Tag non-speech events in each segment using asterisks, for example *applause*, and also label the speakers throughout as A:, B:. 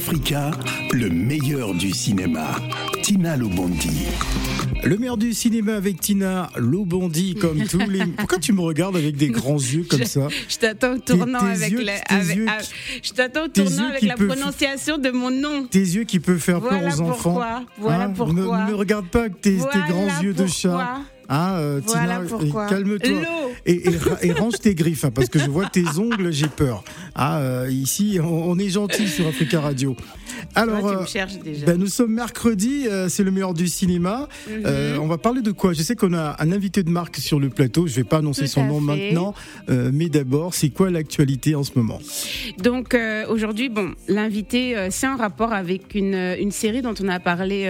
A: Africa, le meilleur du cinéma. Tina Lobondi.
B: Le meilleur du cinéma avec Tina Lobondi, comme *laughs* tous les. Pourquoi tu me regardes avec des grands yeux comme ça
C: Je t'attends au tournant avec, la, je t'attends tournant avec la prononciation de mon nom.
B: Tes yeux qui peuvent faire peur aux enfants.
C: Voilà hein pourquoi.
B: Ne me regarde pas avec tes, grands yeux de chat.
C: Euh, voilà Tina,
B: calme-toi. Et, et, range tes griffes, hein, parce que je vois tes ongles, j'ai peur. Ah, euh, ici, on, est gentil sur Africa Radio.
C: Alors,
B: ben, nous sommes mercredi, c'est le meilleur du cinéma. Mhm. on va parler de quoi? Je sais qu'on a un invité de marque sur le plateau. Je vais pas annoncer son nom maintenant, mais d'abord, c'est quoi l'actualité en ce moment?
C: Donc aujourd'hui, bon, l'invité, c'est un rapport avec une, une, série dont on a parlé,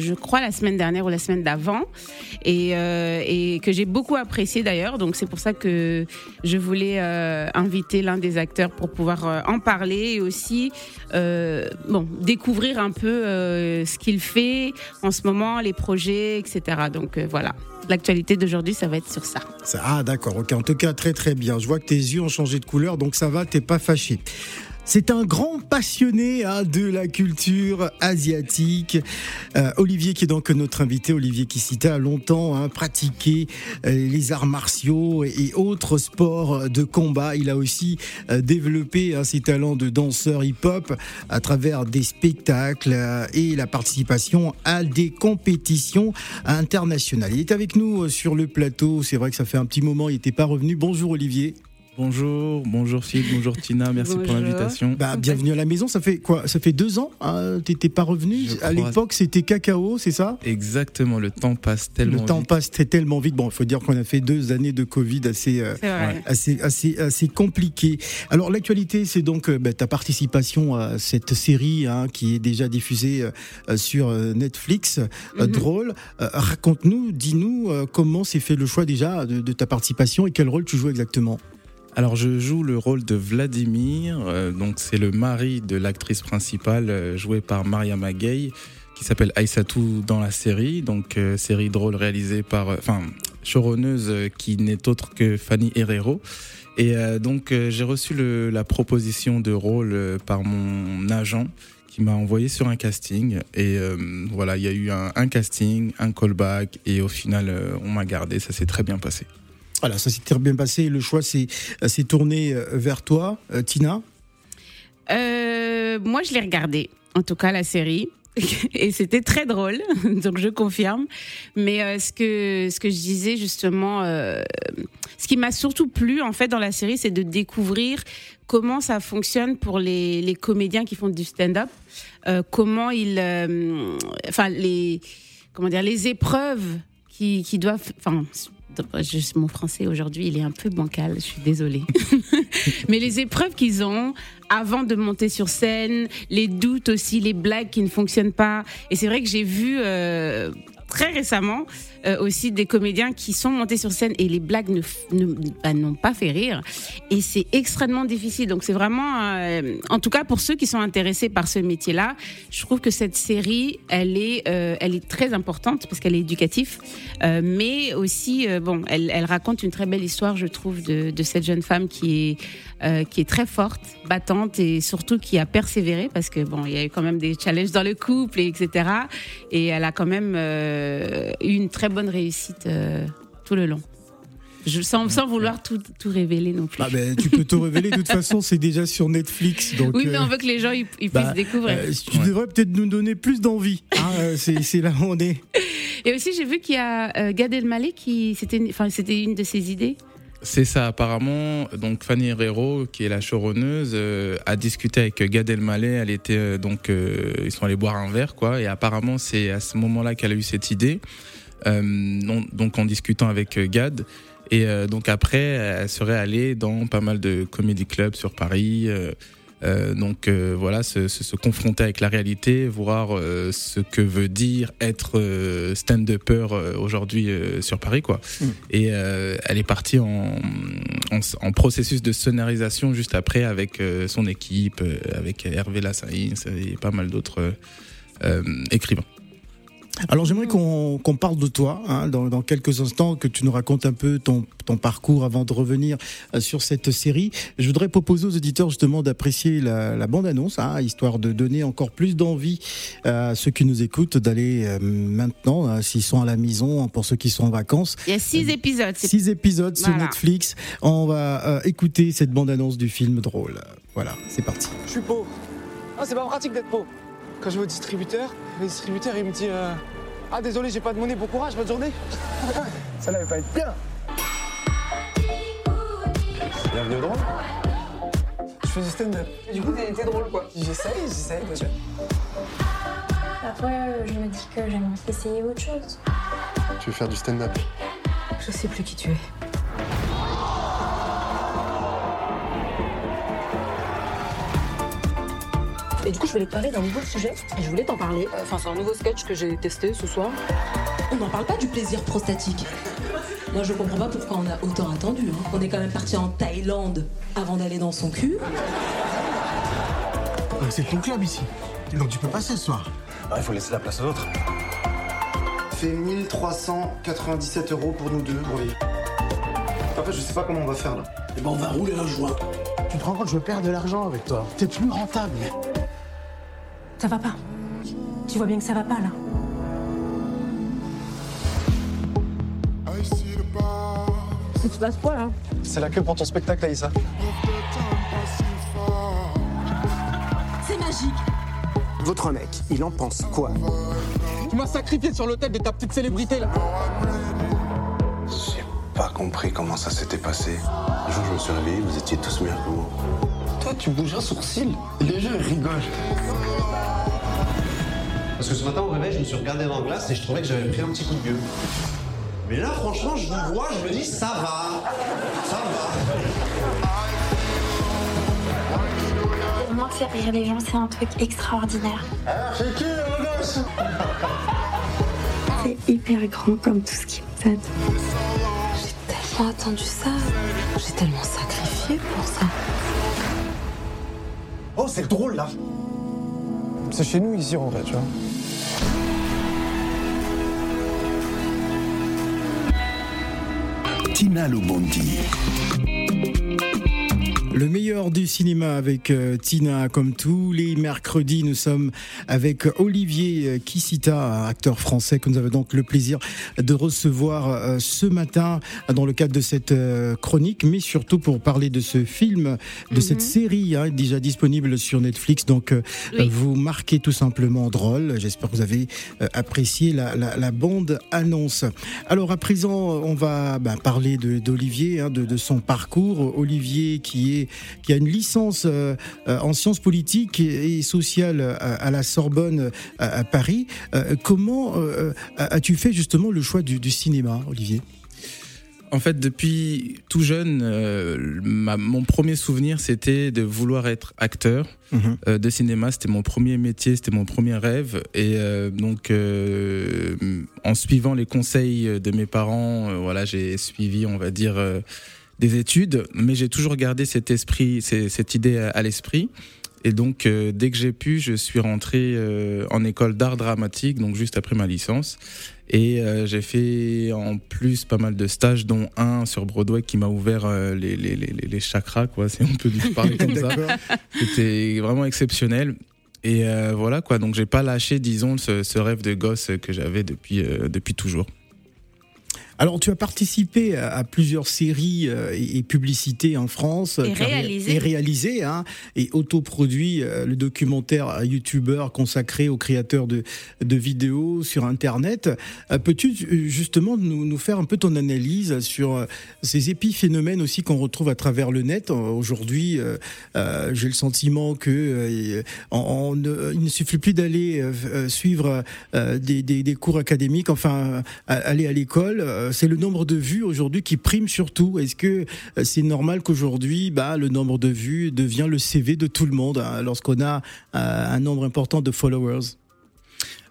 C: je crois, la semaine dernière ou la semaine d'avant, et et que j'ai beaucoup apprécié d'ailleurs. Donc c'est pour ça que je voulais euh, inviter l'un des acteurs pour pouvoir euh, en parler et aussi bon découvrir un peu ce qu'il fait en ce moment, les projets, etc. Donc voilà. L'actualité d'aujourd'hui, ça va être sur ça.
B: Ah d'accord, ok. En tout cas, très très bien. Je vois que tes yeux ont changé de couleur, donc ça va, t'es pas fâché. C'est un grand passionné hein, de la culture asiatique. Euh, Olivier qui est donc notre invité, Olivier Kissita a longtemps hein, pratiqué euh, les arts martiaux et, autres sports de combat. Il a aussi euh, développé hein, ses talents de danseur hip-hop à travers des spectacles et la participation à des compétitions internationales. Il est avec nous sur le plateau. C'est vrai que ça fait un petit moment, il n'était pas revenu. Bonjour Olivier.
D: Bonjour, bonjour Philippe, bonjour Tina, merci pour l'invitation.
B: Bah, bienvenue à la maison, ça fait quoi? Ça fait deux ans hein T'étais pas revenu? À l'époque c'était cacao, c'est ça?
D: Exactement, le temps passe tellement
B: vite. Le temps passe tellement vite. Bon, il faut dire qu'on a fait deux années de Covid assez, euh, assez, assez, assez compliquées. Alors l'actualité, c'est donc euh, bah, ta participation à cette série hein, qui est déjà diffusée euh, sur Netflix, mhm. drôle. Raconte-nous, dis-nous comment s'est fait le choix déjà de ta participation et quel rôle tu joues exactement?
D: Alors je joue le rôle de Vladimir, euh, donc c'est le mari de l'actrice principale euh, jouée par Maria Magay qui s'appelle Aïssatou dans la série, donc euh, série drôle réalisée par, enfin choronneuse qui n'est autre que Fanny Herrero. Et donc j'ai reçu la proposition de rôle par mon agent qui m'a envoyé sur un casting et voilà il y a eu un, un, casting, un callback et au final on m'a gardé, ça s'est très bien passé.
B: Voilà, ça s'est très bien passé. Le choix s'est tourné euh, vers toi, euh, Tina.
C: Euh, moi, je l'ai regardé, en tout cas la série. *laughs* Et c'était très drôle, *laughs* donc je confirme. Mais ce que ce que je disais justement, ce qui m'a surtout plu en fait dans la série, c'est de découvrir comment ça fonctionne pour les, les comédiens qui font du stand-up, comment ils, enfin les comment dire, les épreuves qui, qui doivent, enfin mon français aujourd'hui, il est un peu bancal, je suis désolée. *laughs* Mais les épreuves qu'ils ont avant de monter sur scène, les doutes aussi, les blagues qui ne fonctionnent pas. Et c'est vrai que j'ai vu euh, très récemment euh, aussi des comédiens qui sont montés sur scène et les blagues ne, bah, n'ont pas fait rire. Et c'est extrêmement difficile. Donc c'est vraiment, euh, en tout cas pour ceux qui sont intéressés par ce métier-là, je trouve que cette série, elle est, euh, elle est très importante parce qu'elle est éducative, mais aussi, bon, elle, elle, raconte une très belle histoire, je trouve, de, de cette jeune femme qui est, qui est très forte, battante et surtout qui a persévéré parce que bon, il y a eu quand même des challenges dans le couple et etc. Et elle a quand même eu une très bonne réussite euh, tout le long. Je, sans, sans vouloir tout, tout, révéler non plus.
B: Ah ben, tu peux tout révéler, de toute *laughs* façon, c'est déjà sur Netflix. Donc,
C: oui, mais on euh, veut que les gens ils, puissent bah, découvrir. Euh,
B: tu devrais peut-être nous donner plus d'envie. Hein, c'est là où on est. *laughs*
C: Et aussi, j'ai vu qu'il y a Gad Elmaleh qui. C'était une de ses idées.
D: C'est ça, apparemment. Donc Fanny Herrero, qui est la showrunneuse, a discuté avec Gad Elmaleh. Elle était donc ils sont allés boire un verre, quoi. Et apparemment, c'est à ce moment-là qu'elle a eu cette idée. Euh, donc en discutant avec euh, Gad. Et euh, donc après, elle serait allée dans pas mal de comédie clubs sur Paris. Euh, donc voilà, se, se, confronter avec la réalité, voir ce que veut dire être stand-upper aujourd'hui sur Paris, quoi. Mm. Et elle est partie en, en, en, processus de sonorisation juste après avec son équipe, avec Hervé Lassaïs et pas mal d'autres écrivains.
B: Alors j'aimerais qu'on qu'on parle de toi hein, dans, dans quelques instants, que tu nous racontes un peu ton, ton parcours avant de revenir euh, sur cette série. Je voudrais proposer aux auditeurs justement d'apprécier la, la bande-annonce, hein, histoire de donner encore plus d'envie à ceux qui nous écoutent d'aller euh, maintenant, hein, s'ils sont à la maison, pour ceux qui sont en vacances.
C: Il y a six épisodes. c'est-
B: Six épisodes sur. Netflix. On va euh, écouter cette bande-annonce du film drôle. Voilà, c'est parti.
E: Je suis pauvre. Ah, c'est pas pratique d'être pauvre. Quand je vais au distributeur, le distributeur il me dit euh, Ah, désolé, j'ai pas de monnaie, bon courage, bonne journée. *laughs* Ça n'allait pas être bien.
F: Bienvenue au drôle.
E: Je fais du stand-up. Du coup, t'es t'es drôle quoi. J'essaye, j'essaye déjà.
G: Parfois, je me dis que j'aimerais essayer autre chose.
F: Tu veux faire du stand-up?
G: Je sais plus qui tu es.
H: Et du coup, je voulais te parler d'un nouveau sujet. Et je voulais t'en parler. Enfin, c'est un nouveau sketch que j'ai testé ce soir.
I: On n'en parle pas du plaisir prostatique. Moi, je comprends pas pourquoi on a autant attendu. hein. On est quand même parti en Thaïlande avant d'aller dans son cul.
J: C'est ton club ici. Donc tu peux passer ce soir.
F: Ah, Il faut laisser la place aux autres.
J: Fait 1397 euros pour nous deux, oui.
F: En fait, je sais pas comment on va faire là.
J: Eh ben on va rouler un joint. Tu te rends compte, je perds de l'argent avec toi. T'es plus rentable.
G: Ça va pas. Tu vois bien que ça va pas là.
H: Il se passe quoi là
F: C'est la queue pour ton spectacle, Aïssa.
I: C'est magique.
J: Votre mec, il en pense quoi?
E: Tu m'as sacrifié sur l'hôtel de ta petite célébrité là.
F: J'ai pas compris comment ça s'était passé. Un jour, je me suis réveillé, vous étiez tous mis à court. Toi, tu bouges un sourcil. Les gens, rigolent.
K: Parce que ce matin au réveil, je me suis regardé dans la glace et je trouvais que j'avais pris un petit coup de vieux. Mais là, franchement, je vous vois, je me dis, ça va. Ça va.
G: Pour moi, faire rire les gens, c'est un truc extraordinaire.
J: C'est qui, le gosse
G: C'est hyper grand comme tout ce qui me donne.
I: J'ai tellement attendu ça. J'ai tellement sacrifié pour ça.
J: Oh, c'est drôle là.
E: C'est chez nous ici en vrai, tu vois.
A: Tina Lobondi.
B: Le meilleur du cinéma avec euh, Tina, comme tous les mercredis, nous sommes avec Olivier euh, Kissita, acteur français que nous avons donc le plaisir de recevoir euh, ce matin dans le cadre de cette chronique, mais surtout pour parler de ce film, de cette série hein, déjà disponible sur Netflix. Donc,
C: Oui.
B: vous marquez tout simplement drôle. J'espère que vous avez apprécié la, la, la bande annonce. Alors à présent, on va bah, parler de- d'Olivier, hein, de, de son parcours. Olivier qui est qui a une licence euh, euh, en sciences politiques et, et sociales à, à la Sorbonne euh, à, à Paris. Euh, comment euh, as-tu fait justement le choix du, du cinéma, Olivier?
D: En fait, depuis tout jeune, euh, ma- mon premier souvenir, c'était de vouloir être acteur
B: Mhm.
D: euh, de cinéma. C'était mon premier métier, c'était mon premier rêve. Et euh, donc, euh, en suivant les conseils de mes parents, euh, voilà, j'ai suivi, on va dire, euh, des études, mais j'ai toujours gardé cet esprit, cette idée à, à l'esprit. Et donc, euh, dès que j'ai pu, je suis rentré euh, en école d'art dramatique, donc juste après ma licence. Et euh, j'ai fait en plus pas mal de stages, dont un sur Broadway qui m'a ouvert les, les, les, les chakras, quoi, si on peut parler comme ça. C'était vraiment exceptionnel. Et voilà, quoi. Donc, j'ai pas lâché, disons, ce, ce rêve de gosse que j'avais depuis, depuis toujours.
B: Alors, tu as participé à, à plusieurs séries euh, et, et publicités en France.
C: Et
B: ré-
C: réalisé.
B: Et réalisé, hein, et autoproduit euh, le documentaire euh, YouTuber consacré aux créateurs de, de vidéos sur Internet. Euh, Peux-tu euh, justement nous, nous faire un peu ton analyse sur euh, ces épiphénomènes aussi qu'on retrouve à travers le net? Euh, Aujourd'hui, euh, euh, j'ai le sentiment que euh, on- on ne- il ne suffit plus d'aller euh, euh, suivre euh, des, des- des cours académiques, enfin euh, aller à l'école. Euh, C'est le nombre de vues aujourd'hui qui prime surtout. Est-ce que euh, c'est normal qu'aujourd'hui, bah, le nombre de vues devient le CV de tout le monde hein, lorsqu'on a euh, un nombre important de followers?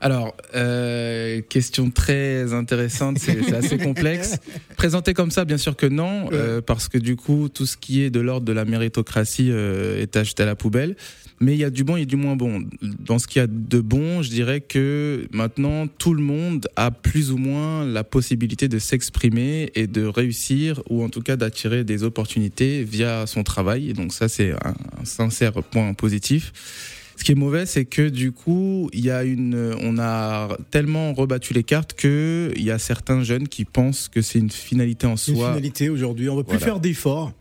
D: Alors, euh, question très intéressante, c'est assez complexe. *laughs* Présenté comme ça, bien sûr que non, euh, parce que du coup, tout ce qui est de l'ordre de la méritocratie euh, est acheté à la poubelle. Mais il y a du bon et du moins bon. Dans ce qu'il y a de bon, je dirais que maintenant, tout le monde a plus ou moins la possibilité de s'exprimer et de réussir, ou en tout cas d'attirer des opportunités via son travail. Et donc ça, c'est un, un sincère point positif. Ce qui est mauvais, c'est que du coup, il y a une, on a tellement rebattu les cartes que il y a certains jeunes qui pensent que c'est une finalité en
B: C'est une
D: soi.
B: finalité aujourd'hui. On ne veut plus
D: Voilà.
B: faire d'efforts.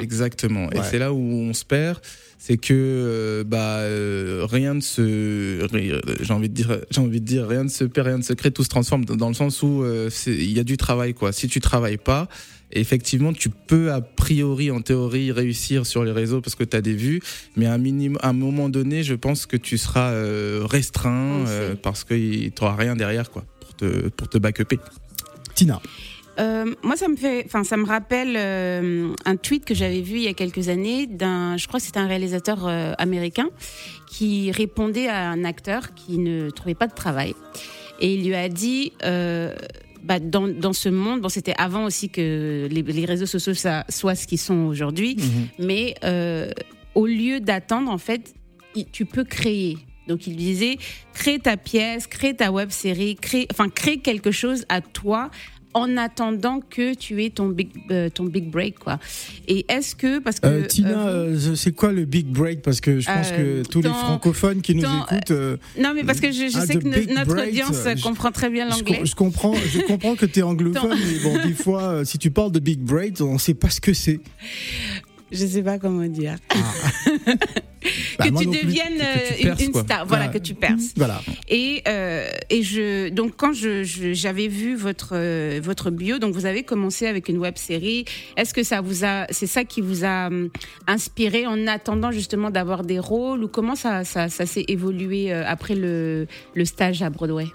D: Exactement. Et c'est là où on se perd, c'est que euh, bah euh, rien ne se, ri- j'ai envie de dire, *laughs* j'ai envie de dire rien ne se perd, rien ne se crée, tout se transforme dans le sens où euh, il y a du travail quoi. Si tu travailles pas, effectivement tu peux a priori en théorie réussir sur les réseaux parce que tu as des vues, mais à un minimum, à un moment donné, je pense que tu seras euh, restreint euh, parce que tu n'auras rien derrière quoi pour te pour te backuper.
B: Tina.
C: Euh, moi, ça me fait, enfin, ça me rappelle euh, un tweet que j'avais vu il y a quelques années d'un, je crois que c'était un réalisateur euh, américain qui répondait à un acteur qui ne trouvait pas de travail et il lui a dit. Bah, dans, dans ce monde, bon, c'était avant aussi que les, les réseaux sociaux ça, soient ce qu'ils sont aujourd'hui, mais euh, au lieu d'attendre, en fait, tu peux créer. Donc il disait, crée ta pièce, crée ta web série, crée, enfin crée quelque chose à toi en attendant que tu aies ton big, euh, ton big break quoi. Et est-ce que parce que
B: Euh, Tina,
C: euh,
B: c'est quoi le big break? Parce que je pense que tous les francophones qui nous écoutent.
C: non mais parce que je, je
B: ah,
C: sais que notre
B: break,
C: audience
B: je-
C: comprend très bien l'anglais.
B: je comprends, je comprends que tu es *laughs* anglophone, mais bon, des fois, si tu parles de big break, on ne sait pas ce que c'est.
C: Je sais pas comment dire. *laughs*
B: Bah,
C: que tu deviennes
B: Que tu
C: euh, une,
B: quoi.
C: star, voilà que tu perces.
B: Voilà.
C: Et euh, et je donc quand je je- j'avais vu votre euh, votre bio, donc vous avez commencé avec une web série. Est-ce que ça vous a c'est ça qui vous a hum, inspiré en attendant justement d'avoir des rôles ou comment ça ça, ça s'est évolué après le le stage à Broadway?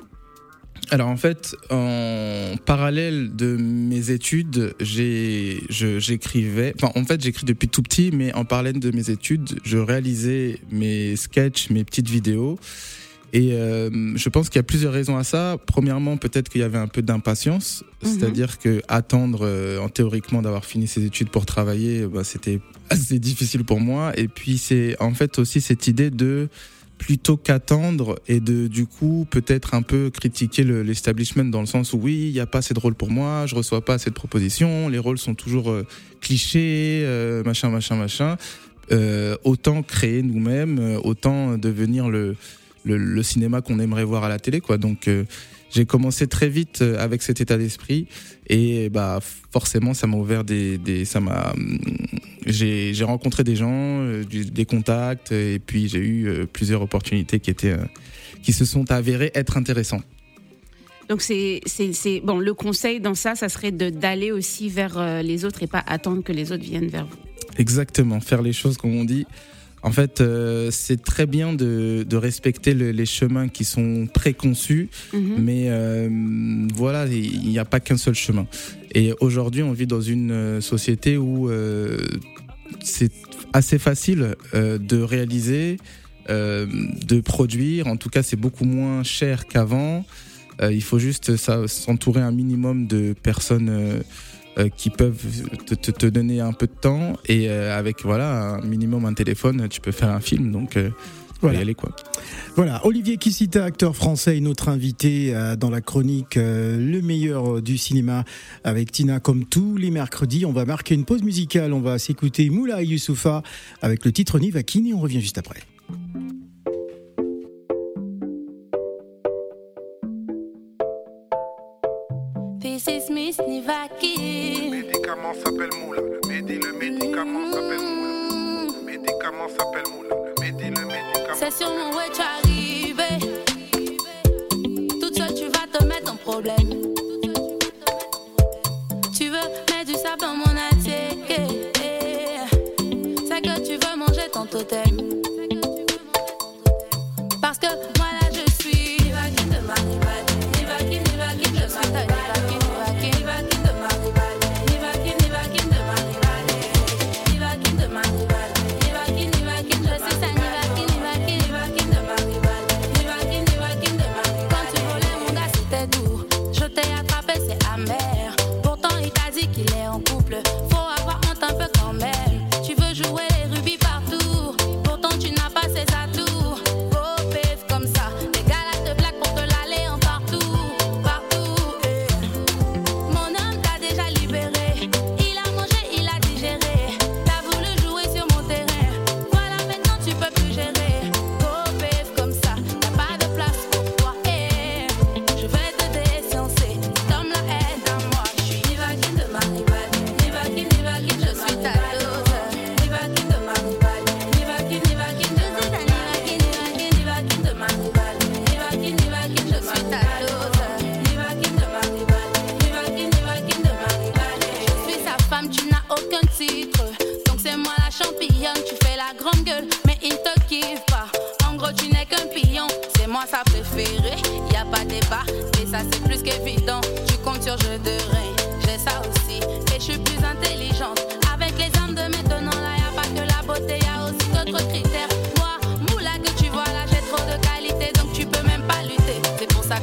D: Alors en fait, en parallèle de mes études, j'ai, j'écrivais. Enfin, en fait, j'écris depuis tout petit, mais en parallèle de mes études, je réalisais mes sketchs, mes petites vidéos. Et euh, je pense qu'il y a plusieurs raisons à ça. Premièrement, peut-être qu'il y avait un peu d'impatience,
L: Mhm.
D: c'est-à-dire que attendre, euh, en théoriquement, d'avoir fini ses études pour travailler, bah, c'était assez difficile pour moi. Et puis c'est en fait aussi cette idée de plutôt qu'attendre et de du coup peut-être un peu critiquer le- l'establishment dans le sens où oui il n'y a pas assez de rôles pour moi je reçois pas assez de propositions les rôles sont toujours euh, clichés euh, machin machin machin. Euh, autant créer nous-mêmes autant devenir le, le le cinéma qu'on aimerait voir à la télé quoi. Donc j'ai commencé très vite euh, avec cet état d'esprit et bah forcément ça m'a ouvert des, des ça m'a hum, j'ai j'ai rencontré des gens euh, des contacts et puis j'ai eu euh, plusieurs opportunités qui étaient qui se sont avérées être intéressantes
C: Donc c'est bon le conseil dans ça ça serait de d'aller aussi vers les autres et pas attendre que les autres viennent vers vous.
D: Exactement, faire les choses comme on dit. En fait, euh, c'est très bien de, de respecter le- les chemins qui sont préconçus,
C: Mhm.
D: mais euh, voilà, il n'y a pas qu'un seul chemin. Et aujourd'hui, on vit dans une euh, société où euh, c'est assez facile de réaliser, de produire. En tout cas, c'est beaucoup moins cher qu'avant. Il faut juste s'entourer un minimum de personnes qui peuvent te, te- te donner un peu de temps et euh, avec voilà un minimum un téléphone, tu peux faire un film. Donc euh,
B: Voilà.
D: y aller quoi.
B: Voilà, Olivier Kissita, acteur français, est notre invité euh, dans la chronique euh, Le meilleur du cinéma avec Tina comme tous les mercredis. On va marquer une pause musicale, on va s'écouter Moula Youssoufa avec le titre Nivakin et on revient juste après.
M: S'appelle Moula. Le médi, le médicament s'appelle Moula. Le médicament s'appelle Moula. Le médi, le médicament.
N: C'est sur mon way,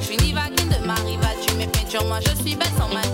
N: je suis Nivagine de ma rivale. Tu mets peinture, moi je suis belle sans maquillage.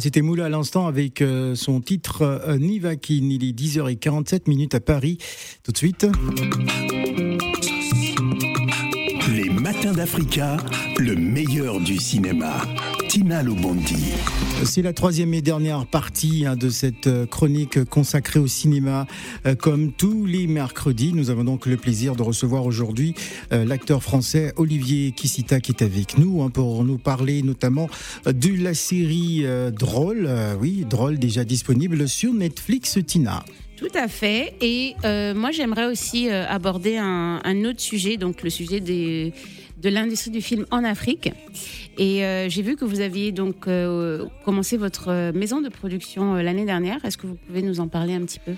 B: C'était Moula à l'instant avec euh, son titre euh, Nivakin. Il est 10h47 minutes à Paris. Tout de suite.
A: Les matins d'Africa, le meilleur du cinéma. Tina Lobondi.
B: C'est la troisième et dernière partie hein, de cette euh, chronique consacrée au cinéma. Euh, Comme tous les mercredis, nous avons donc le plaisir de recevoir aujourd'hui euh, l'acteur français Olivier Kissita qui est avec nous hein, pour nous parler notamment de la série Drôle, oui, Drôle déjà disponible sur Netflix, Tina.
C: Tout à fait. Et euh, moi, j'aimerais aussi aborder un, un autre sujet, donc le sujet des, de l'industrie du film en Afrique. Et euh, j'ai vu que vous aviez donc euh, commencé votre maison de production euh, l'année dernière. Est-ce que vous pouvez nous en parler un petit peu?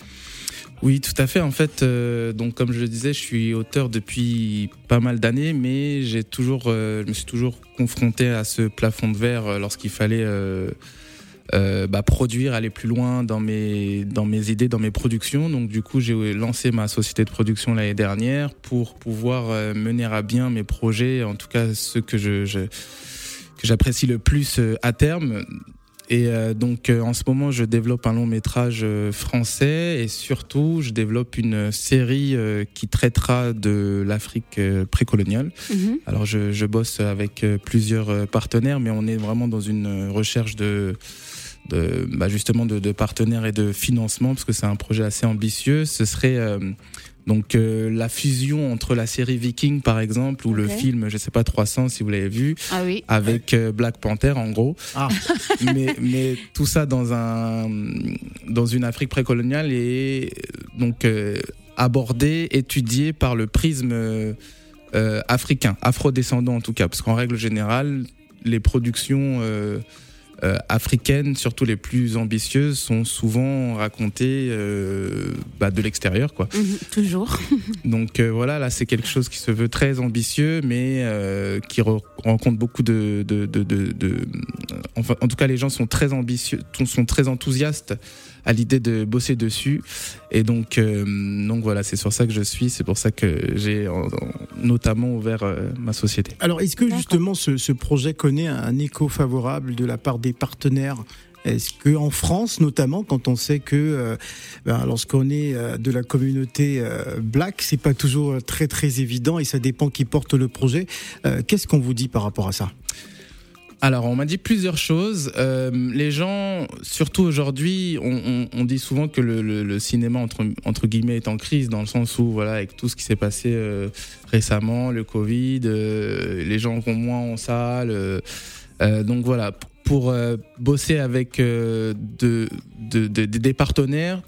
D: Oui, tout à fait. En fait, donc comme je le disais, je suis auteur depuis pas mal d'années, mais j'ai toujours, je me suis toujours confronté à ce plafond de verre lorsqu'il fallait euh, bah, produire, aller plus loin dans mes dans mes idées, dans mes productions. Donc du coup, j'ai lancé ma société de production l'année dernière pour pouvoir euh, mener à bien mes projets, en tout cas ceux que je, je que j'apprécie le plus euh, à terme. Et euh, donc euh, en ce moment, je développe un long métrage euh, français et surtout, je développe une série qui traitera de l'Afrique précoloniale. Alors je, je bosse avec plusieurs partenaires, mais on est vraiment dans une recherche de, de bah, justement de, de partenaires et de financement parce que c'est un projet assez ambitieux. Ce serait euh, donc euh, la fusion entre la série Viking par exemple ou le film, je sais pas 300 si vous l'avez vu,
C: Ah oui.
D: avec euh, Black Panther en gros. *laughs* mais, mais tout ça dans un dans une Afrique précoloniale et donc euh, abordé, étudié par le prisme africain, afrodescendant en tout cas, parce qu'en règle générale, les productions euh, africaines, surtout les plus ambitieuses, sont souvent racontées euh, bah, de l'extérieur, quoi.
C: Mhm, toujours. *laughs*
D: Donc euh, voilà, là c'est quelque chose qui se veut très ambitieux, mais qui re- rencontre beaucoup de, de, de, de- de- enfin, en tout cas les gens sont très ambitieux, sont très enthousiastes à l'idée de bosser dessus, et donc euh, donc voilà, c'est sur ça que je suis, c'est pour ça que j'ai en- en- notamment ouvert euh, ma société.
B: Alors, est-ce que justement ce, ce projet connaît un écho favorable de la part des partenaires? Est-ce que en France, notamment, quand on sait que euh, ben, lorsqu'on est euh, de la communauté euh, black, c'est pas toujours très très évident et ça dépend qui porte le projet. Euh, Qu'est-ce qu'on vous dit par rapport à ça?
D: Alors, on m'a dit plusieurs choses. Euh, les gens, surtout aujourd'hui, on, on- on dit souvent que le, le- le cinéma entre, entre guillemets est en crise dans le sens où, voilà, avec tout ce qui s'est passé euh, récemment, le Covid, euh, les gens vont moins en salle. euh, euh, donc voilà, pour euh, bosser avec de, de- de- de- des partenaires,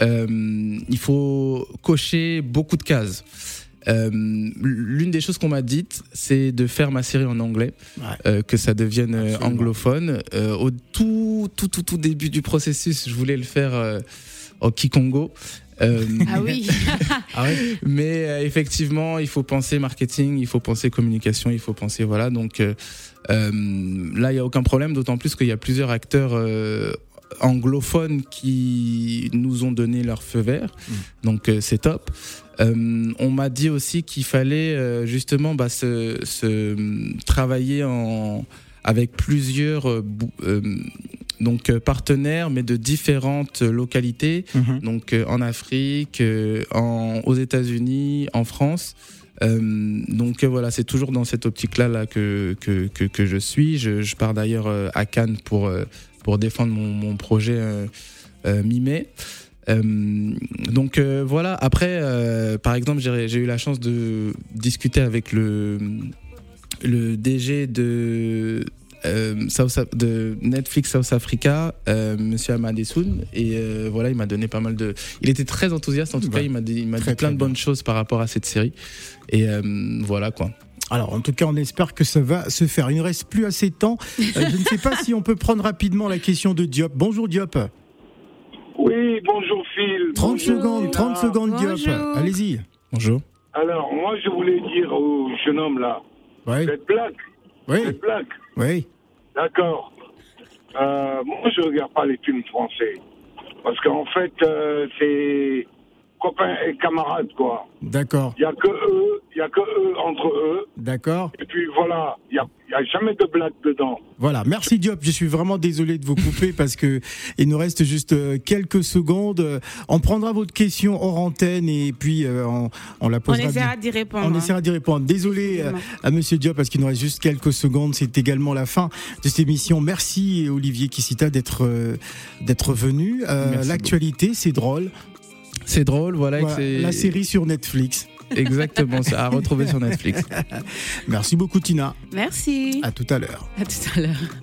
D: il faut cocher beaucoup de cases. Euh, L'une des choses qu'on m'a dites, c'est de faire ma série en anglais, euh, que ça devienne euh, anglophone. Euh, au tout, tout, tout, tout début du processus, je voulais le faire euh, au Kikongo. Euh,
C: Ah oui. *laughs*
D: mais euh, effectivement, il faut penser marketing, il faut penser communication, il faut penser voilà. Donc euh, là, il y a aucun problème, d'autant plus qu'il y a plusieurs acteurs euh, anglophones qui nous ont donné leur feu vert. Donc euh, c'est top. Euh, on m'a dit aussi qu'il fallait euh, justement bah, se, se, travailler en avec plusieurs donc partenaires, mais de différentes localités,
B: Mhm.
D: donc en Afrique, en, aux États-Unis, en France. Euh, donc euh, voilà, c'est toujours dans cette optique-là là que, que, que, que je suis. Je, je pars d'ailleurs euh, à Cannes pour, pour défendre mon, mon projet euh, euh, mi-mai. Euh, donc euh, voilà, après, euh, par exemple, j'ai eu la chance de discuter avec le, le DG de, South, de Netflix South Africa, Monsieur Amadessoun, et voilà, il m'a donné pas mal de. Il était très enthousiaste, en tout cas, il m'a dit, il m'a dit plein de bonnes choses par rapport à cette série, et voilà quoi.
B: Alors, en tout cas, on espère que ça va se faire. Il ne reste plus assez de temps. Euh, je ne sais pas si on peut prendre rapidement la question de Diop. Bonjour Diop.
O: Oui, bonjour Phil.
B: 30
O: Bonjour,
B: secondes, 30
O: Nina.
B: secondes Diop. Allez-y.
D: Bonjour.
O: Alors, moi, je voulais dire au jeune homme là,
B: Oui.
O: vous êtes black
B: Oui.
O: Vous êtes black
B: Oui.
O: D'accord. Euh, moi, je regarde pas les films français. Parce qu'en fait, euh, c'est copains et camarades, quoi.
B: D'accord.
O: Il y a que eux, il y a que eux entre eux.
B: D'accord.
O: Et puis voilà, il y a, il y a jamais de blague dedans.
B: Voilà, merci Diop. Je suis vraiment désolé de vous couper parce que il nous reste juste euh, quelques secondes. Euh, On prendra votre question hors antenne et puis euh, on, on la
C: On
B: posera.
C: essaiera d'y répondre.
B: On
C: hein.
B: essaiera d'y répondre. Désolé à Monsieur Diop parce qu'il nous reste juste quelques secondes. C'est également la fin de cette émission. Merci Olivier Kissita d'être euh, d'être venu. Euh, L'actualité, c'est drôle.
D: C'est drôle, voilà. que
B: la série sur Netflix.
D: Exactement, c'est à retrouver sur Netflix. *laughs*
B: Merci beaucoup Tina.
C: Merci.
B: À tout à l'heure.
C: À tout à l'heure.